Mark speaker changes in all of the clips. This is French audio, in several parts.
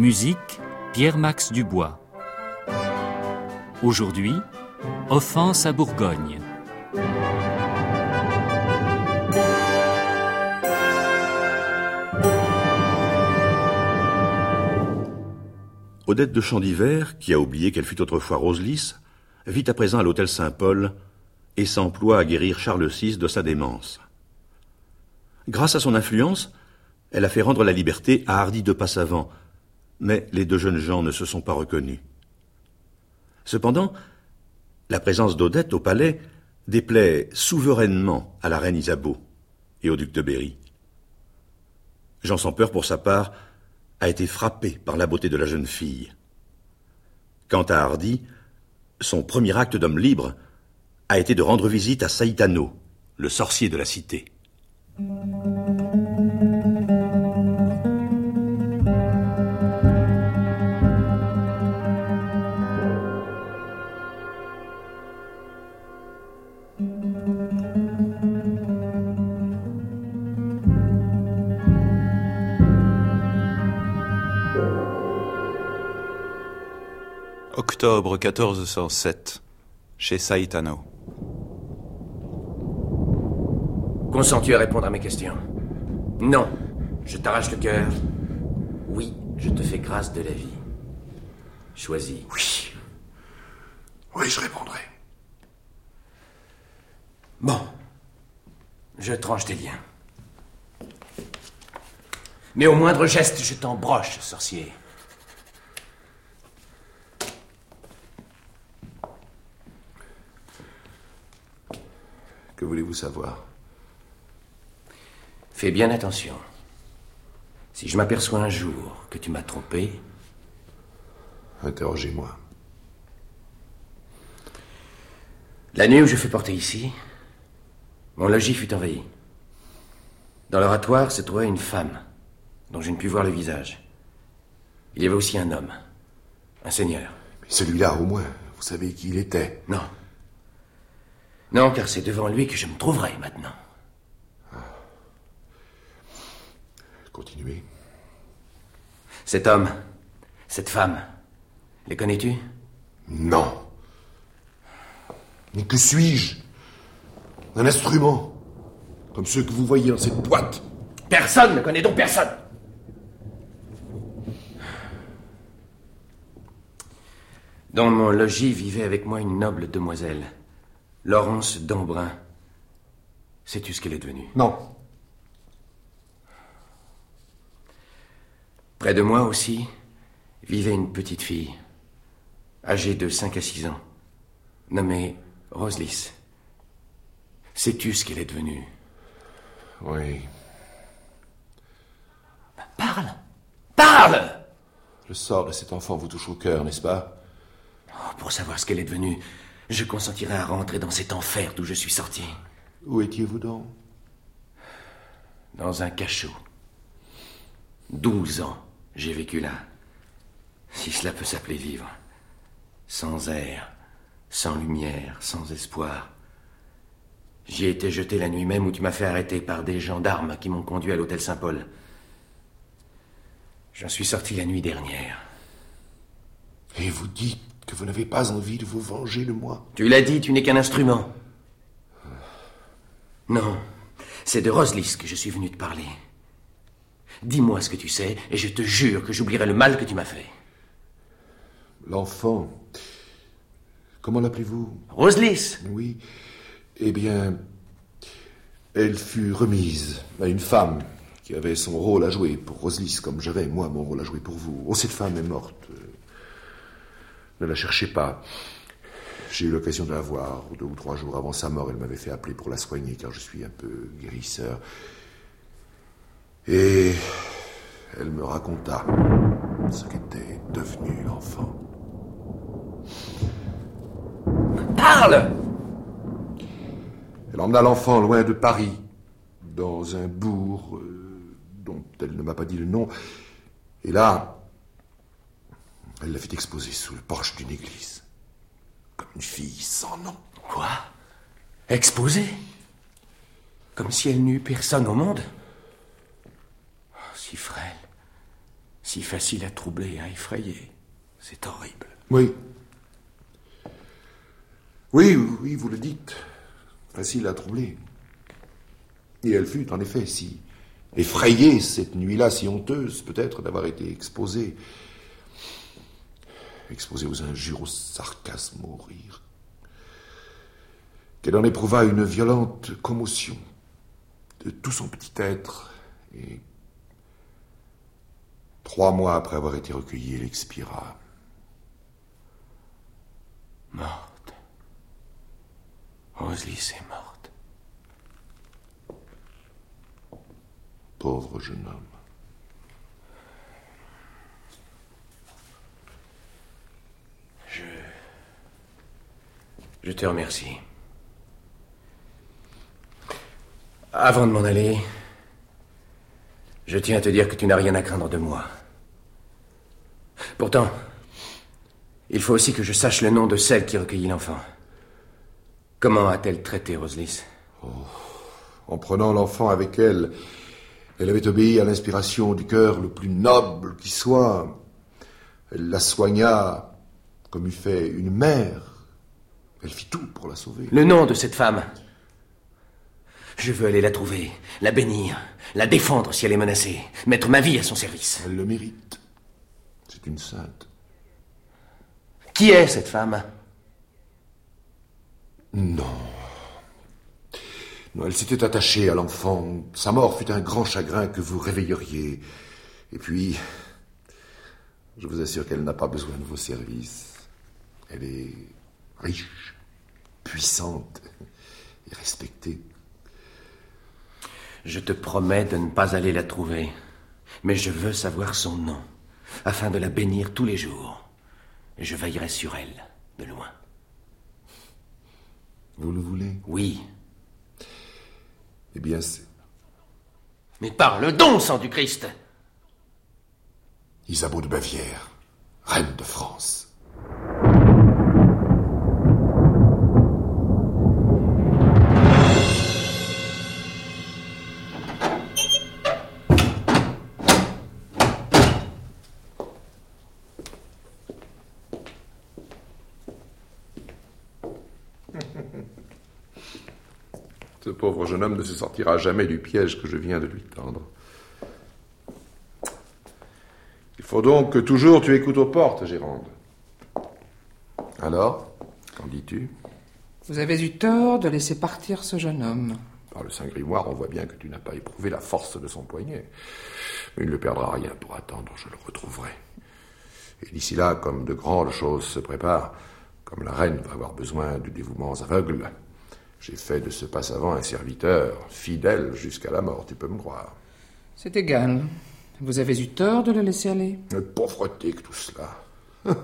Speaker 1: Musique Pierre-Max Dubois. Aujourd'hui, Offense à Bourgogne.
Speaker 2: Odette de Chandivert, qui a oublié qu'elle fut autrefois Roselys, vit à présent à l'hôtel Saint-Paul et s'emploie à guérir Charles VI de sa démence. Grâce à son influence, elle a fait rendre la liberté à Hardy de Passavant, mais les deux jeunes gens ne se sont pas reconnus. Cependant, la présence d'Odette au palais déplaît souverainement à la reine Isabeau et au duc de Berry. Jean sans peur, pour sa part, a été frappé par la beauté de la jeune fille. Quant à Hardy, son premier acte d'homme libre a été de rendre visite à Saitano, le sorcier de la cité.
Speaker 3: Octobre 1407, chez Saitano.
Speaker 4: Consens-tu à répondre à mes questions? Non, je t'arrache le cœur. Oui, je te fais grâce de la vie. Choisis.
Speaker 5: Oui. Oui, je répondrai.
Speaker 4: Bon. Je tranche tes liens. Mais au moindre geste, je t'embroche, sorcier.
Speaker 5: Que voulez-vous savoir?
Speaker 4: Fais bien attention. Si je m'aperçois un jour que tu m'as trompé,
Speaker 5: Interrogez-moi.
Speaker 4: la nuit où je fus porté ici, mon logis fut envahi. Dans l'oratoire se trouvait une femme dont je ne pus voir le visage. Il y avait aussi un homme, un seigneur.
Speaker 5: Mais celui-là, au moins, vous savez qui il était.
Speaker 4: Non. Non, car c'est devant lui que je me trouverai maintenant.
Speaker 5: Continuez.
Speaker 4: Cet homme, cette femme, les connais-tu?
Speaker 5: Non. Mais que suis-je? Un instrument. Comme ceux que vous voyez dans cette boîte.
Speaker 4: Personne ne connaît donc personne. Dans mon logis vivait avec moi une noble demoiselle, Laurence d'Embrun. Sais-tu ce qu'elle est devenue?
Speaker 5: Non.
Speaker 4: Près de moi aussi vivait une petite fille, âgée de 5 à 6 ans, nommée Roselys. Sais-tu ce qu'elle est devenue?
Speaker 5: Oui.
Speaker 4: Parle Parle
Speaker 5: Le sort de cet enfant vous touche au cœur, n'est-ce pas?
Speaker 4: Oh, Pour savoir ce qu'elle est devenue, je consentirais à rentrer dans cet enfer d'où je suis sorti.
Speaker 5: Où étiez-vous donc?
Speaker 4: Dans un cachot. Douze ans, j'ai vécu là. Si cela peut s'appeler vivre. Sans air, sans lumière, sans espoir. J'y ai été jeté la nuit même où tu m'as fait arrêter par des gendarmes qui m'ont conduit à l'hôtel Saint-Paul. J'en suis sorti la nuit dernière.
Speaker 5: Et vous dites que vous n'avez pas envie de vous venger de moi
Speaker 4: Tu l'as dit, tu n'es qu'un instrument. Non, c'est de Roselys que je suis venu te parler. Dis-moi ce que tu sais, et je te jure que j'oublierai le mal que tu m'as fait.
Speaker 5: L'enfant. Comment l'appelez-vous?
Speaker 4: Roselys
Speaker 5: Oui. Eh bien, elle fut remise à une femme qui avait son rôle à jouer pour Roselys, comme j'avais, moi, mon rôle à jouer pour vous. Oh, cette femme est morte. Ne la cherchez pas. J'ai eu l'occasion de la voir. Deux ou trois jours avant sa mort, elle m'avait fait appeler pour la soigner, car je suis un peu guérisseur. Et elle me raconta ce qu'était devenu l'enfant.
Speaker 4: Parle
Speaker 5: Elle emmena l'enfant loin de Paris, dans un bourg euh, dont elle ne m'a pas dit le nom. Et là, elle la fit exposer sous le porche d'une église, comme une fille sans nom.
Speaker 4: Quoi? Exposée? Comme si elle n'eût personne au monde? Oh, Si frêle, si facile à troubler, à effrayer. C'est horrible.
Speaker 5: Oui. Oui, oui, vous le dites. Facile à troubler. Et elle fut, en effet, si effrayée cette nuit-là, si honteuse, peut-être, d'avoir été exposée. Exposée aux injures, aux sarcasmes, aux rires. Qu'elle en éprouva une violente commotion de tout son petit être. Et trois mois après avoir été recueillie, elle expira.
Speaker 4: Morte. Roselyse est morte.
Speaker 5: Pauvre jeune homme.
Speaker 4: Je te remercie. Avant de m'en aller, je tiens à te dire que tu n'as rien à craindre de moi. Pourtant, il faut aussi que je sache le nom de celle qui recueillit l'enfant. Comment a-t-elle traité Roselys?
Speaker 5: En prenant l'enfant avec elle, elle avait obéi à l'inspiration du cœur le plus noble qui soit. Elle la soigna comme eût fait une mère. Elle fit tout pour la sauver.
Speaker 4: Le nom de cette femme Je veux aller la trouver, la bénir, la défendre si elle est menacée, mettre ma vie à son service.
Speaker 5: Elle le mérite. C'est une sainte.
Speaker 4: Qui est cette femme?
Speaker 5: Non. Non, elle s'était attachée à l'enfant. Sa mort fut un grand chagrin que vous réveilleriez. Et puis, je vous assure qu'elle n'a pas besoin de vos services. Elle est riche, puissante et respectée.
Speaker 4: Je te promets de ne pas aller la trouver, mais je veux savoir son nom, afin de la bénir tous les jours. Et je veillerai sur elle, de loin.
Speaker 5: Vous le voulez?
Speaker 4: Oui,
Speaker 5: Eh bien, c'est
Speaker 4: mais parle donc, sang du Christ
Speaker 5: Isabeau de Bavière, reine de France. Homme ne se sortira jamais du piège que je viens de lui tendre. Il faut donc que toujours tu écoutes aux portes, Gérande. Alors, qu'en dis-tu?
Speaker 6: Vous avez eu tort de laisser partir ce jeune homme.
Speaker 5: Par le Saint-Grimoire, on voit bien que tu n'as pas éprouvé la force de son poignet. Mais il ne perdra rien pour attendre, je le retrouverai. Et d'ici là, comme de grandes choses se préparent, comme la reine va avoir besoin de dévouements aveugles, j'ai fait de ce passe-avant un serviteur, fidèle jusqu'à la mort, tu peux me croire.
Speaker 6: C'est égal. Vous avez eu tort de le laisser aller.
Speaker 5: Une pauvreté que tout cela.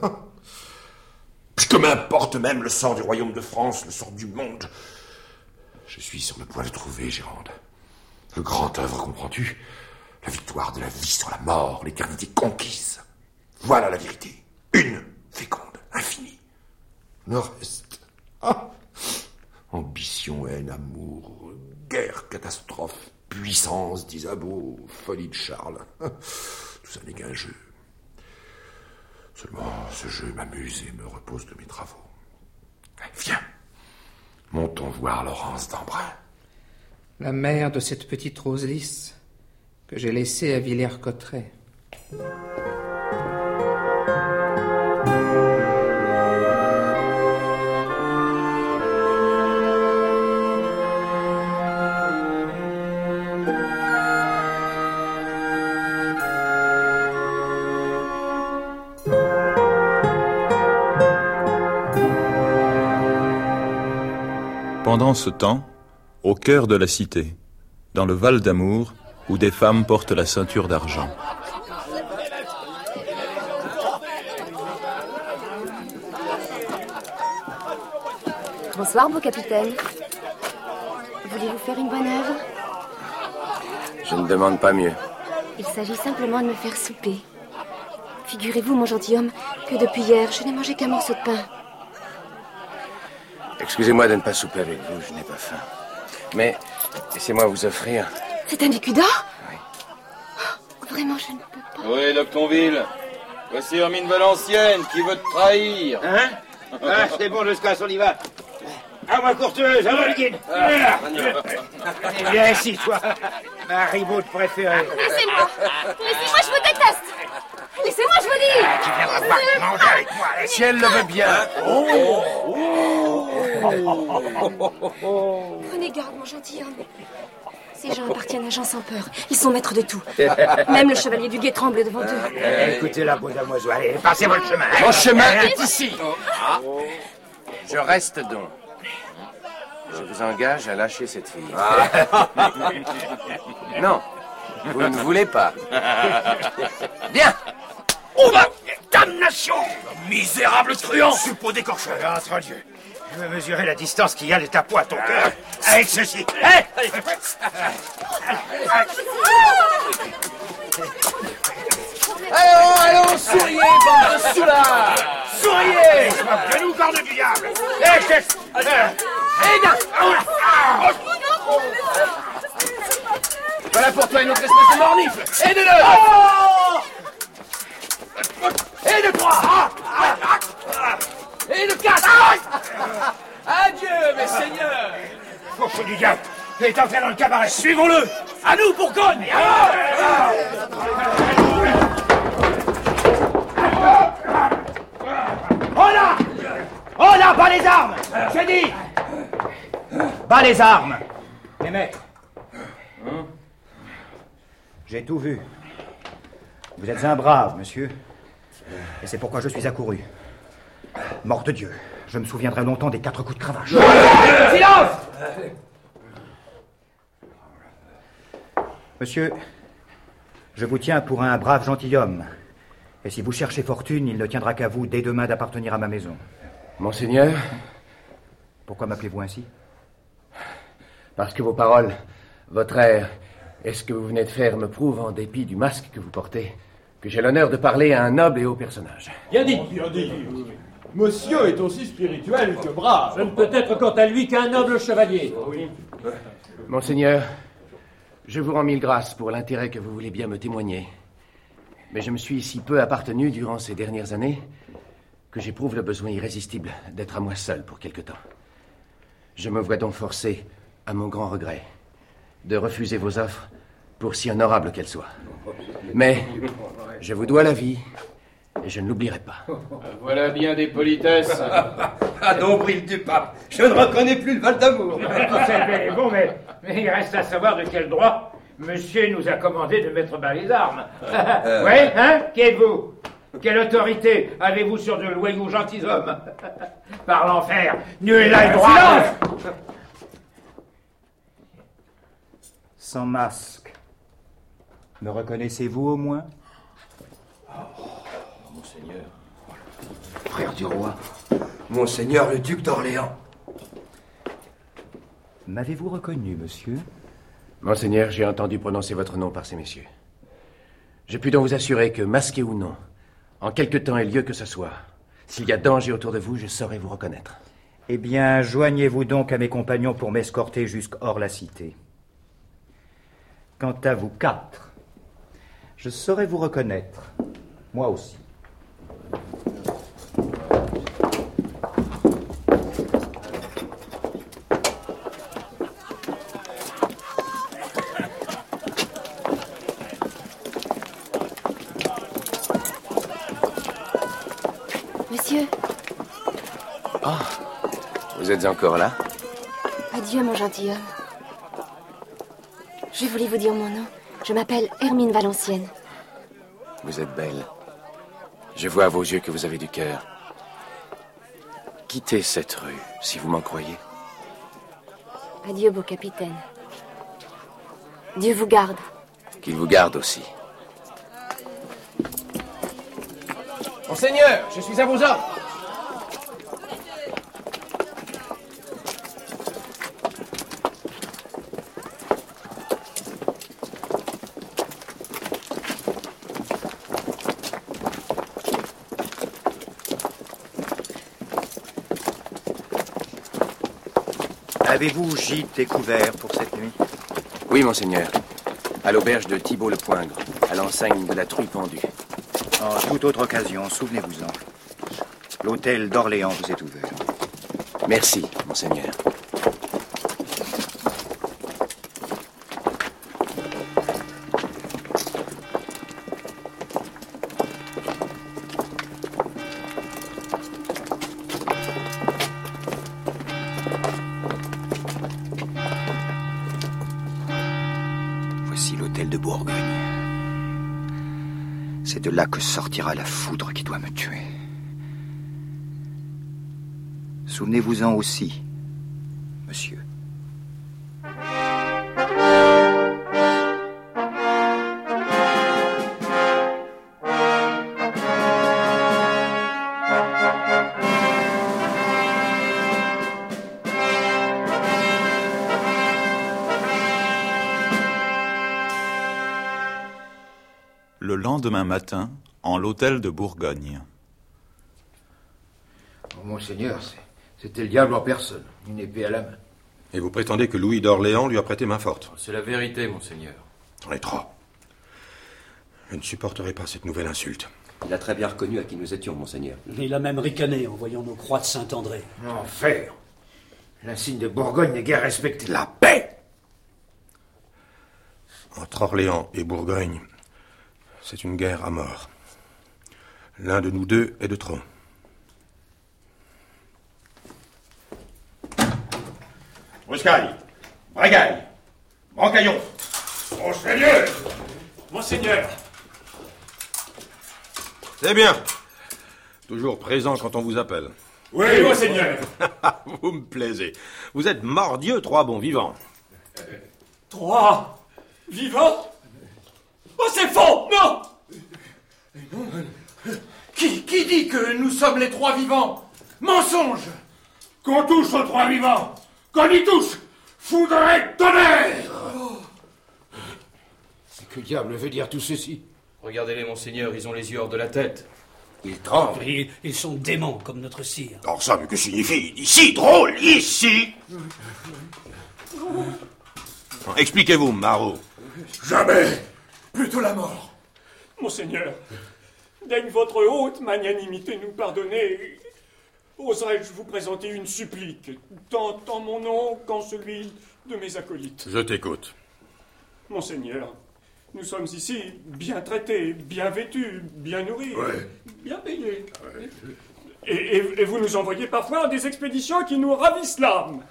Speaker 5: que m'importe même le sort du royaume de France, le sort du monde. Je suis sur le point de trouver, Gérande. Le grand œuvre, comprends-tu? La victoire de la vie sur la mort, l'éternité conquise. Voilà la vérité. Une, féconde, infinie. Le reste. ah, Ambition, haine, amour, guerre, catastrophe, puissance d'Isabeau, folie de Charles. Tout ça n'est qu'un jeu. Seulement, ce jeu m'amuse et me repose de mes travaux. Viens, montons voir Laurence d'Embrun.
Speaker 6: La mère de cette petite rose lisse que j'ai laissée à Villers-Cotterêts.
Speaker 3: Pendant ce temps, au cœur de la cité, dans le Val d'Amour, où des femmes portent la ceinture d'argent.
Speaker 7: Bonsoir, beau capitaine. Voulez-vous faire une bonne œuvre?
Speaker 4: Je ne demande pas mieux.
Speaker 7: Il s'agit simplement de me faire souper. Figurez-vous, mon gentilhomme, que depuis hier, je n'ai mangé qu'un morceau de pain.
Speaker 4: Excusez-moi de ne pas souper avec vous, je n'ai pas faim. Mais laissez-moi vous offrir.
Speaker 7: C'est un écu d'or Oh, Vraiment, je ne peux pas.
Speaker 8: Oui, Loctonville? Voici Hermine Valencienne qui veut te trahir.
Speaker 9: Hein? Ah, c'est bon, jusqu'à on y va. À moi, courteuse, à moi, le guide. Viens ici, toi. Ma ribaude préférée.
Speaker 7: Laissez-moi Laissez-moi, je déteste Laissez-moi, je vous dis
Speaker 9: Tu viendras pas manger avec moi.
Speaker 4: Si elle le veut bien.
Speaker 7: Prenez garde, mon gentilhomme. Ces gens appartiennent à gens sans peur. Ils sont maîtres de tout. Même le chevalier du guet tremble devant eux.
Speaker 9: Écoutez la beau damoiseau. Allez, passez votre chemin.
Speaker 4: Mon chemin est ici. Je reste donc. Je vous engage à lâcher cette fille. Non, vous ne voulez pas. Bien.
Speaker 9: On va Damnation Misérable truand Suppôt d'écorcheur Entre Dieu Je veux mesurer la distance qu'il y a de ta peau à ton cœur avec ceci. Hein
Speaker 4: Allons, allons, souriez, bande de soulards
Speaker 9: Souriez De nous, corne du diable Eh, chef
Speaker 4: Eh Voilà pour toi une autre espèce de mornifle deux Et de trois Et de quatre. Adieu, mes seigneurs.
Speaker 9: Cochon du diable Il est entré dans le cabaret. Suivons-le. À nous, Bourgogne. Oh là Oh là, bas les armes. J'ai dit. Bas les armes. Mes maîtres. J'ai tout vu. Vous êtes un brave, monsieur. Et c'est pourquoi je suis accouru. Mort de Dieu, je me souviendrai longtemps des quatre coups de cravache. Silence Monsieur, je vous tiens pour un brave gentilhomme. Et si vous cherchez fortune, il ne tiendra qu'à vous dès demain d'appartenir à ma maison.
Speaker 4: Monseigneur,
Speaker 9: Pourquoi m'appelez-vous ainsi?
Speaker 4: Parce que vos paroles, votre air et ce que vous venez de faire me prouvent, en dépit du masque que vous portez, que j'ai l'honneur de parler à un noble et haut personnage.
Speaker 10: Bien dit. Bien dit. Monsieur est aussi spirituel que brave. Je ne peux être quant à lui qu'un noble chevalier.
Speaker 4: Monseigneur, je vous rends mille grâces pour l'intérêt que vous voulez bien me témoigner. Mais je me suis si peu appartenu durant ces dernières années que j'éprouve le besoin irrésistible d'être à moi seul pour quelque temps. Je me vois donc forcé, à mon grand regret, de refuser vos offres, pour si honorables qu'elles soient. Mais je vous dois la vie, et je ne l'oublierai pas.
Speaker 8: Voilà bien des politesses.
Speaker 11: Ah, nombril du pape, je ne reconnais plus le Val d'Amour.
Speaker 9: Bon, mais, mais il reste à savoir de quel droit monsieur nous a commandé de mettre bas les armes. oui, hein Qui êtes-vous? Quelle autorité avez-vous sur de loyaux gentilshommes? Par l'enfer, nul n'a le droit Sans masque. Me reconnaissez-vous au moins?
Speaker 11: Monseigneur. Frère du roi. Monseigneur le duc d'Orléans.
Speaker 9: M'avez-vous reconnu, monsieur?
Speaker 4: Monseigneur, j'ai entendu prononcer votre nom par ces messieurs. Je puis donc vous assurer que, masqué ou non, en quelque temps et lieu que ce soit, s'il y a danger autour de vous, je saurai vous reconnaître.
Speaker 9: Eh bien, joignez-vous donc à mes compagnons pour m'escorter jusqu'hors la cité. Quant à vous quatre, je saurai vous reconnaître. Moi aussi.
Speaker 7: Monsieur,
Speaker 4: Vous êtes encore là?
Speaker 7: Adieu, mon gentilhomme. Je voulais vous dire mon nom. Je m'appelle Hermine Valencienne.
Speaker 4: Vous êtes belle. Je vois à vos yeux que vous avez du cœur. Quittez cette rue, si vous m'en croyez.
Speaker 7: Adieu, beau capitaine. Dieu vous garde.
Speaker 4: Qu'il vous garde aussi.
Speaker 11: Monseigneur, je suis à vos ordres.
Speaker 12: Avez-vous gîte découvert pour cette nuit?
Speaker 4: Oui, monseigneur. À l'auberge de Thibault-le-Poingre, à l'enseigne de la truie pendue.
Speaker 12: En toute autre occasion, souvenez-vous-en. L'hôtel d'Orléans vous est ouvert.
Speaker 4: Merci, monseigneur.
Speaker 12: De là que sortira la foudre qui doit me tuer. Souvenez-vous-en aussi,
Speaker 3: lendemain matin, en l'hôtel de Bourgogne.
Speaker 11: Oh, monseigneur, c'était le diable en personne, une épée à la main.
Speaker 13: Et vous prétendez que Louis d'Orléans lui a prêté main forte?
Speaker 8: C'est la vérité, monseigneur.
Speaker 13: J'en ai trop. Je ne supporterai pas cette nouvelle insulte.
Speaker 14: Il a très bien reconnu à qui nous étions, monseigneur.
Speaker 15: Il a même ricané en voyant nos croix de Saint-André.
Speaker 11: Enfer L'insigne de Bourgogne n'est guère respecté.
Speaker 13: La paix Entre Orléans et Bourgogne, c'est une guerre à mort. L'un de nous deux est de trop.
Speaker 2: Bruscaille, Bragaille, Brancaillon. Monseigneur
Speaker 15: Monseigneur
Speaker 13: C'est bien. Toujours présent quand on vous appelle.
Speaker 15: Oui, monseigneur
Speaker 13: vous me plaisez. Vous êtes mordieux, trois bons vivants.
Speaker 15: Trois Vivants Oh, c'est faux Non
Speaker 16: Qui, qui dit que nous sommes les trois vivants. Mensonge. Qu'on touche aux trois vivants. Qu'on y touche. Foudre et tonnerre.
Speaker 11: Que diable veut dire tout ceci.
Speaker 8: Regardez-les, monseigneur, ils ont les yeux hors de la tête.
Speaker 11: Ils tremblent.
Speaker 15: Ils, ils sont démons comme notre cire.
Speaker 13: Alors ça, mais que signifie Ici, drôle, ici. Expliquez-vous, Marot.
Speaker 16: Jamais. Plutôt la mort.
Speaker 15: Monseigneur, daigne votre haute magnanimité nous pardonner. Oserais-je vous présenter une supplique, tant en mon nom qu'en celui de mes acolytes?
Speaker 13: Je t'écoute.
Speaker 15: Monseigneur, nous sommes ici bien traités, bien vêtus, bien nourris,
Speaker 16: Ouais.
Speaker 15: bien payés. Et, et- et vous nous envoyez parfois des expéditions qui nous ravissent l'âme.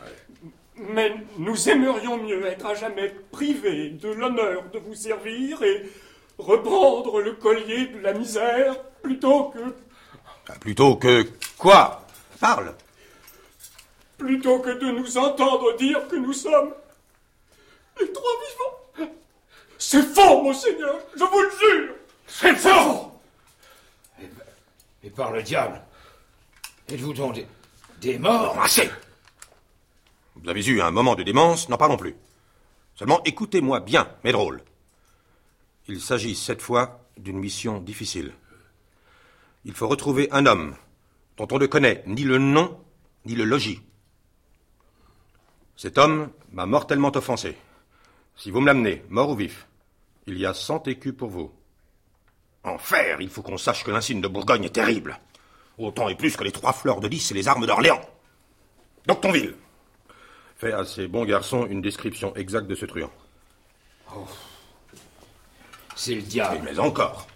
Speaker 15: Mais nous aimerions mieux être à jamais privés de l'honneur de vous servir et reprendre le collier de la misère plutôt que
Speaker 13: Plutôt que quoi? Parle.
Speaker 15: plutôt que de nous entendre dire que nous sommes les trois vivants. C'est faux, monseigneur, je vous le jure.
Speaker 16: C'est faux
Speaker 11: Et par le diable Êtes-vous donc des, des morts?
Speaker 13: Assez Vous avez eu un moment de démence, n'en parlons plus. Seulement écoutez-moi bien, mes drôles. Il s'agit cette fois d'une mission difficile. Il faut retrouver un homme dont on ne connaît ni le nom ni le logis. Cet homme m'a mortellement offensé. Si vous me l'amenez, mort ou vif, il y a cent écus pour vous. Enfer, il faut qu'on sache que l'insigne de Bourgogne est terrible. Autant et plus que les trois fleurs de lys et les armes d'Orléans. Doctonville, fais à ces bons garçons une description exacte de ce truand.
Speaker 11: C'est le diable.
Speaker 13: Mais encore.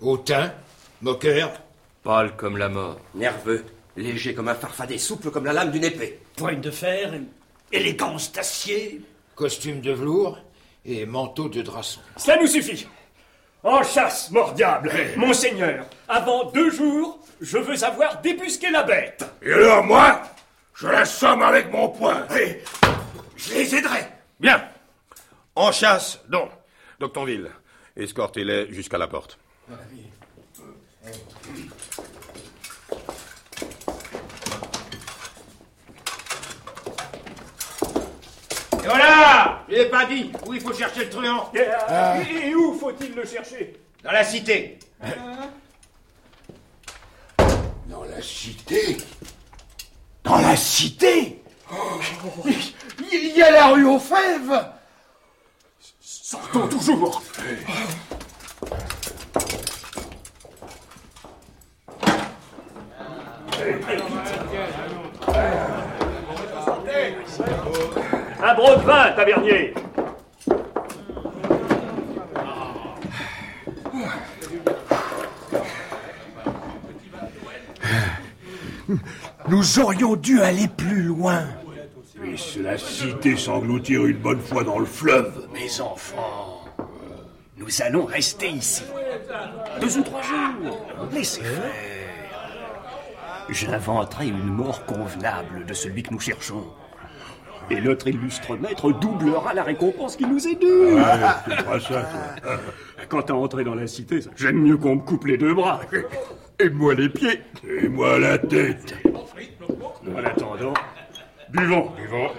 Speaker 11: Hautain, moqueur,
Speaker 8: Pâle comme la mort.
Speaker 14: Nerveux, léger comme un farfadet, souple comme la lame d'une épée.
Speaker 15: Poigne de fer, élégance d'acier.
Speaker 11: costume de velours et manteau de drasson.
Speaker 15: Cela nous suffit. En chasse, mort diable, monseigneur, avant deux jours, je veux avoir débusqué la bête.
Speaker 16: Et alors, moi, je l'assomme avec mon poing. Et je les aiderai.
Speaker 13: Bien. En chasse, donc. Doctonville, escortez-les jusqu'à la porte.
Speaker 9: Et voilà! Je l'ai pas dit Où il faut chercher le truand?
Speaker 15: Ah. Et, et où faut-il le chercher?
Speaker 9: Dans la cité.
Speaker 16: Dans la cité? Dans la cité? Il y a la rue aux fèves
Speaker 15: Sortons toujours Un broc de vin, tavernier
Speaker 16: Nous aurions dû aller plus loin.
Speaker 17: La cité s'engloutir une bonne fois dans le fleuve.
Speaker 18: Mes enfants, nous allons rester ici. Deux ou trois jours. Laissez faire. J'inventerai une mort convenable de celui que nous cherchons. Et notre illustre maître doublera la récompense qui nous est due.
Speaker 17: Ah, c'est pas ça, toi.
Speaker 18: Quant à entrer dans la cité, j'aime mieux qu'on me coupe les deux bras. Et moi les pieds.
Speaker 17: Et moi la tête.
Speaker 18: En attendant, buvons. Buvons.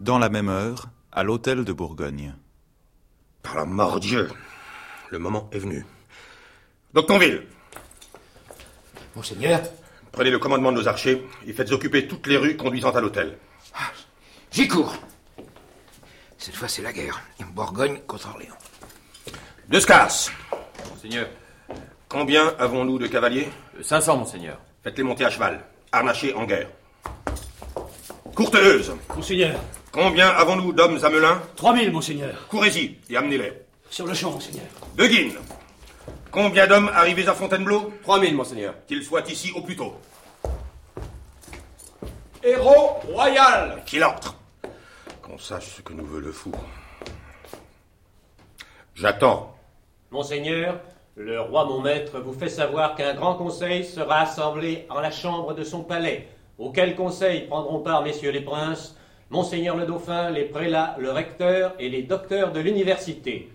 Speaker 3: Dans la même heure, à l'hôtel de Bourgogne.
Speaker 13: Par la mort Dieu, le moment est venu. Doctonville,
Speaker 11: Monseigneur,
Speaker 13: prenez le commandement de nos archers et faites occuper toutes les rues conduisant à l'hôtel.
Speaker 11: j'y cours. Cette fois, c'est la guerre. Bourgogne contre Orléans.
Speaker 13: Descasse,
Speaker 8: Monseigneur.
Speaker 13: combien avons-nous de cavaliers
Speaker 8: 500, monseigneur.
Speaker 13: Faites-les monter à cheval, harnachés en guerre. Courteuse,
Speaker 18: Monseigneur,
Speaker 13: combien avons-nous d'hommes à Melun
Speaker 18: 3000, monseigneur.
Speaker 13: Courez-y et amenez-les.
Speaker 18: Sur le champ, monseigneur.
Speaker 13: De Guine, combien d'hommes arrivés à Fontainebleau
Speaker 8: 3000, monseigneur.
Speaker 13: Qu'ils soient ici au plus tôt.
Speaker 8: Héros royal
Speaker 13: Qu'il entre. Qu'on sache ce que nous veut le fou. J'attends.
Speaker 10: Monseigneur, le roi mon maître vous fait savoir qu'un grand conseil sera assemblé en la chambre de son palais, auquel conseil prendront part messieurs les princes, Monseigneur le dauphin, les prélats, le recteur et les docteurs de l'université.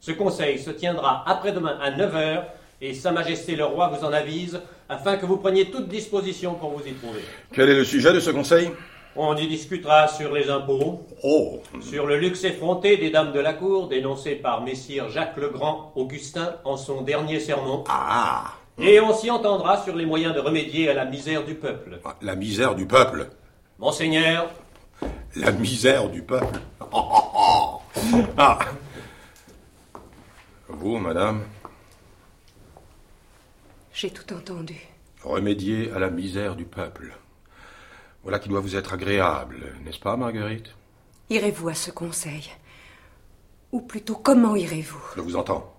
Speaker 10: Ce conseil se tiendra après-demain à 9h et Sa Majesté le roi vous en avise afin que vous preniez toute disposition pour vous y trouver.
Speaker 13: Quel est le sujet de ce conseil?
Speaker 10: On y discutera sur les impôts,
Speaker 13: Oh
Speaker 10: sur le luxe effronté des dames de la cour dénoncé par Messire Jacques le Grand Augustin en son dernier sermon.
Speaker 13: Ah
Speaker 10: Et on s'y entendra sur les moyens de remédier à la misère du peuple.
Speaker 13: La misère du peuple.
Speaker 10: Monseigneur,
Speaker 13: La misère du peuple. Oh, oh, oh. Ah Vous, madame,
Speaker 19: J'ai tout entendu.
Speaker 13: remédier à la misère du peuple. Voilà qui doit vous être agréable, n'est-ce pas, Marguerite
Speaker 19: Irez-vous à ce conseil Ou plutôt, comment irez-vous
Speaker 13: Je vous entends.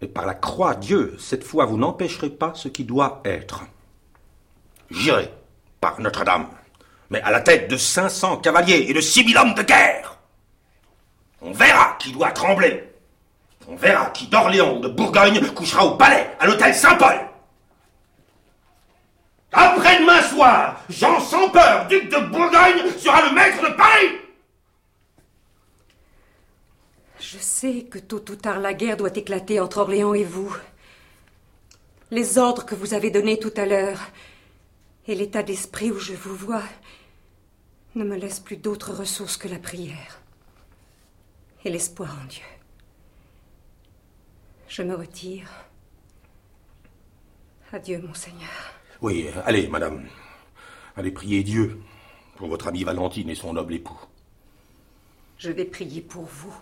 Speaker 13: Mais par la croix, Dieu, cette fois, vous n'empêcherez pas ce qui doit être. J'irai, par Notre-Dame, mais à la tête de 500 cavaliers et de 6000 hommes de guerre. On verra qui doit trembler. On verra qui d'Orléans ou de Bourgogne couchera au palais, à l'hôtel Saint-Paul. Après-demain soir, Jean sans duc de Bourgogne, sera le maître de Paris.
Speaker 19: Je sais que tôt ou tard la guerre doit éclater entre Orléans et vous. Les ordres que vous avez donnés tout à l'heure et l'état d'esprit où je vous vois ne me laissent plus d'autre ressource que la prière et l'espoir en Dieu. Je me retire. Adieu, monseigneur.
Speaker 13: Oui, allez, madame. Allez prier Dieu pour votre amie Valentine et son noble époux.
Speaker 19: Je vais prier pour vous.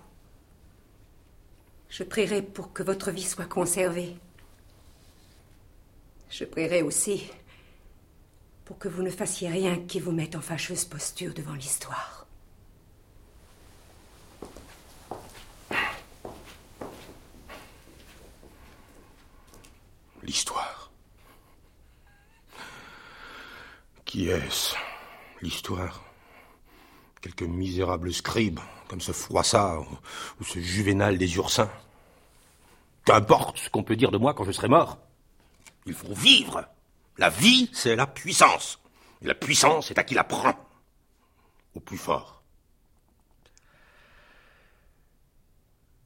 Speaker 19: Je prierai pour que votre vie soit conservée. Je prierai aussi pour que vous ne fassiez rien qui vous mette en fâcheuse posture devant l'histoire.
Speaker 13: L'histoire. Qui est-ce L'histoire? Quelques misérables scribes, comme ce Froissart ou, ou ce Juvénal des Ursins.
Speaker 14: Qu'importe ce qu'on peut dire de moi quand je serai mort. Il faut vivre. La vie, c'est la puissance. Et la puissance, c'est à qui la prend. Au plus fort.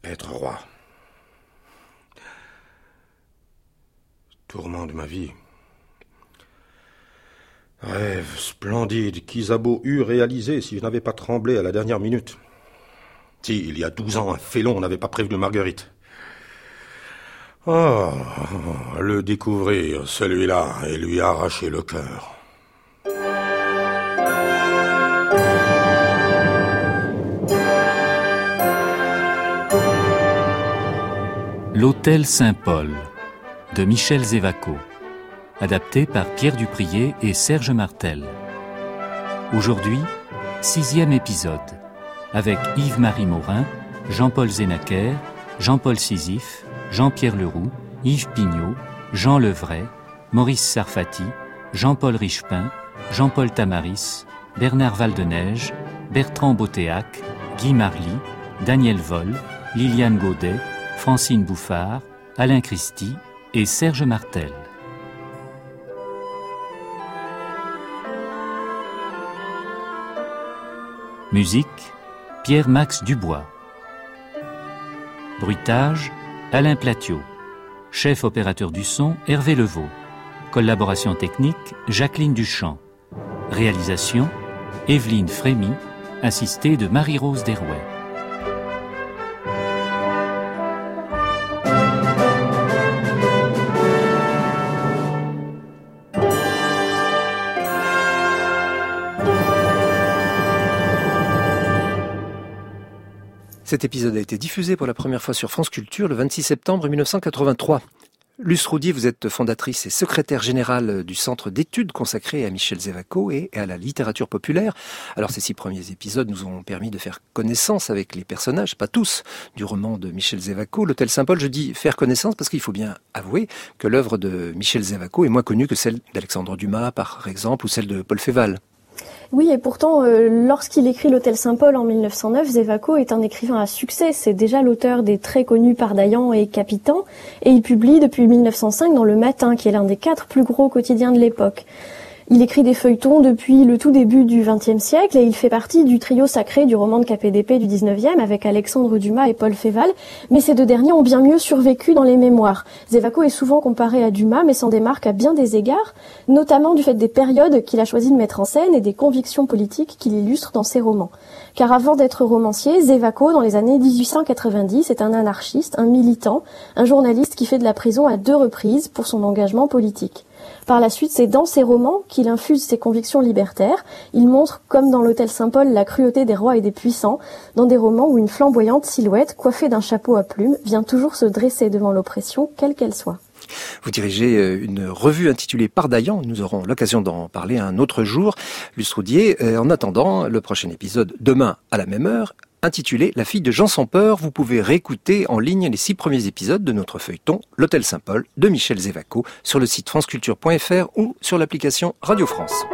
Speaker 13: Être roi. Tourment de ma vie. Rêve splendide qu'Isabeau eût réalisé si je n'avais pas tremblé à la dernière minute. Si, il y a douze ans, un félon n'avait pas prévenu Marguerite. Oh, le découvrir, celui-là, et lui arracher le cœur.
Speaker 1: L'Hôtel Saint-Paul de Michel Zévaco, adapté par Pierre Duprier et Serge Martel. Aujourd'hui, sixième épisode, avec Yves-Marie Morin, Jean-Paul Zénaquer, Jean-Paul Sisyphe, Jean-Pierre Leroux, Yves Pignot, Jean Levray, Maurice Sarfati, Jean-Paul Richepin, Jean-Paul Tamaris, Bernard Valdeneige, Bertrand Botéac, Guy Marly, Daniel Vol, Liliane Gaudet, Francine Bouffard, Alain Christie et Serge Martel. Musique Pierre-Max Dubois. Bruitage Alain Platiot. Chef opérateur du son Hervé Levaux. Collaboration technique Jacqueline Duchamp. Réalisation Evelyne Frémy, assistée de Marie-Rose Derouet.
Speaker 20: Cet épisode a été diffusé pour la première fois sur France Culture le 26 septembre 1983. Luce Roudier, vous êtes fondatrice et secrétaire générale du centre d'études consacré à Michel Zévaco et à la littérature populaire. Alors ces six premiers épisodes nous ont permis de faire connaissance avec les personnages, pas tous, du roman de Michel Zévaco. L'Hôtel Saint-Paul, je dis faire connaissance parce qu'il faut bien avouer que l'œuvre de Michel Zévaco est moins connue que celle d'Alexandre Dumas, par exemple, ou celle de Paul Féval.
Speaker 21: Oui, et pourtant, euh, lorsqu'il écrit L'Hôtel Saint-Paul en 1909, Zévaco est un écrivain à succès. C'est déjà l'auteur des très connus Pardaillan et Capitan, et il publie depuis 1905 dans Le Matin, qui est l'un des quatre plus gros quotidiens de l'époque. Il écrit des feuilletons depuis le tout début du XXe siècle et il fait partie du trio sacré du roman de KPDP du XIXe avec Alexandre Dumas et Paul Féval, mais ces deux derniers ont bien mieux survécu dans les mémoires. Zévaco est souvent comparé à Dumas, mais s'en démarque à bien des égards, notamment du fait des périodes qu'il a choisi de mettre en scène et des convictions politiques qu'il illustre dans ses romans. Car avant d'être romancier, Zévaco, dans les années 1890, est un anarchiste, un militant, un journaliste qui fait de la prison à deux reprises pour son engagement politique. Par la suite, c'est dans ses romans qu'il infuse ses convictions libertaires. Il montre, comme dans l'Hôtel Saint-Paul, la cruauté des rois et des puissants, dans des romans où une flamboyante silhouette, coiffée d'un chapeau à plumes, vient toujours se dresser devant l'oppression, quelle qu'elle soit.
Speaker 20: Vous dirigez euh, une revue intitulée Pardaillan. Nous aurons l'occasion d'en parler un autre jour. Roudier, euh, en attendant, le prochain épisode, demain à la même heure, intitulé La fille de Jean sans peur. Vous pouvez réécouter en ligne les six premiers épisodes de notre feuilleton L'Hôtel Saint-Paul de Michel Zévaco sur le site franceculture.fr ou sur l'application Radio France.